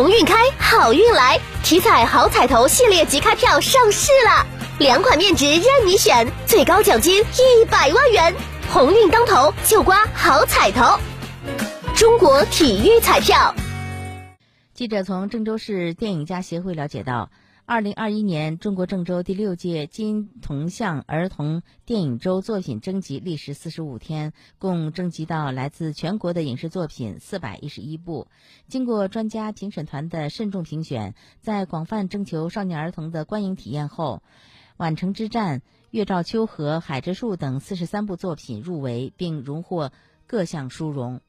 鸿运开，好运来！体彩好彩头系列即开票上市了，两款面值任你选，最高奖金一百万元，鸿运当头就刮好彩头。中国体育彩票。记者从郑州市电影家协会了解到。二零二一年，中国郑州第六届金铜像儿童电影周作品征集历时四十五天，共征集到来自全国的影视作品四百一十一部。经过专家评审团的慎重评选，在广泛征求少年儿童的观影体验后，《宛城之战》《月照秋河》《海之树》等四十三部作品入围，并荣获各项殊荣。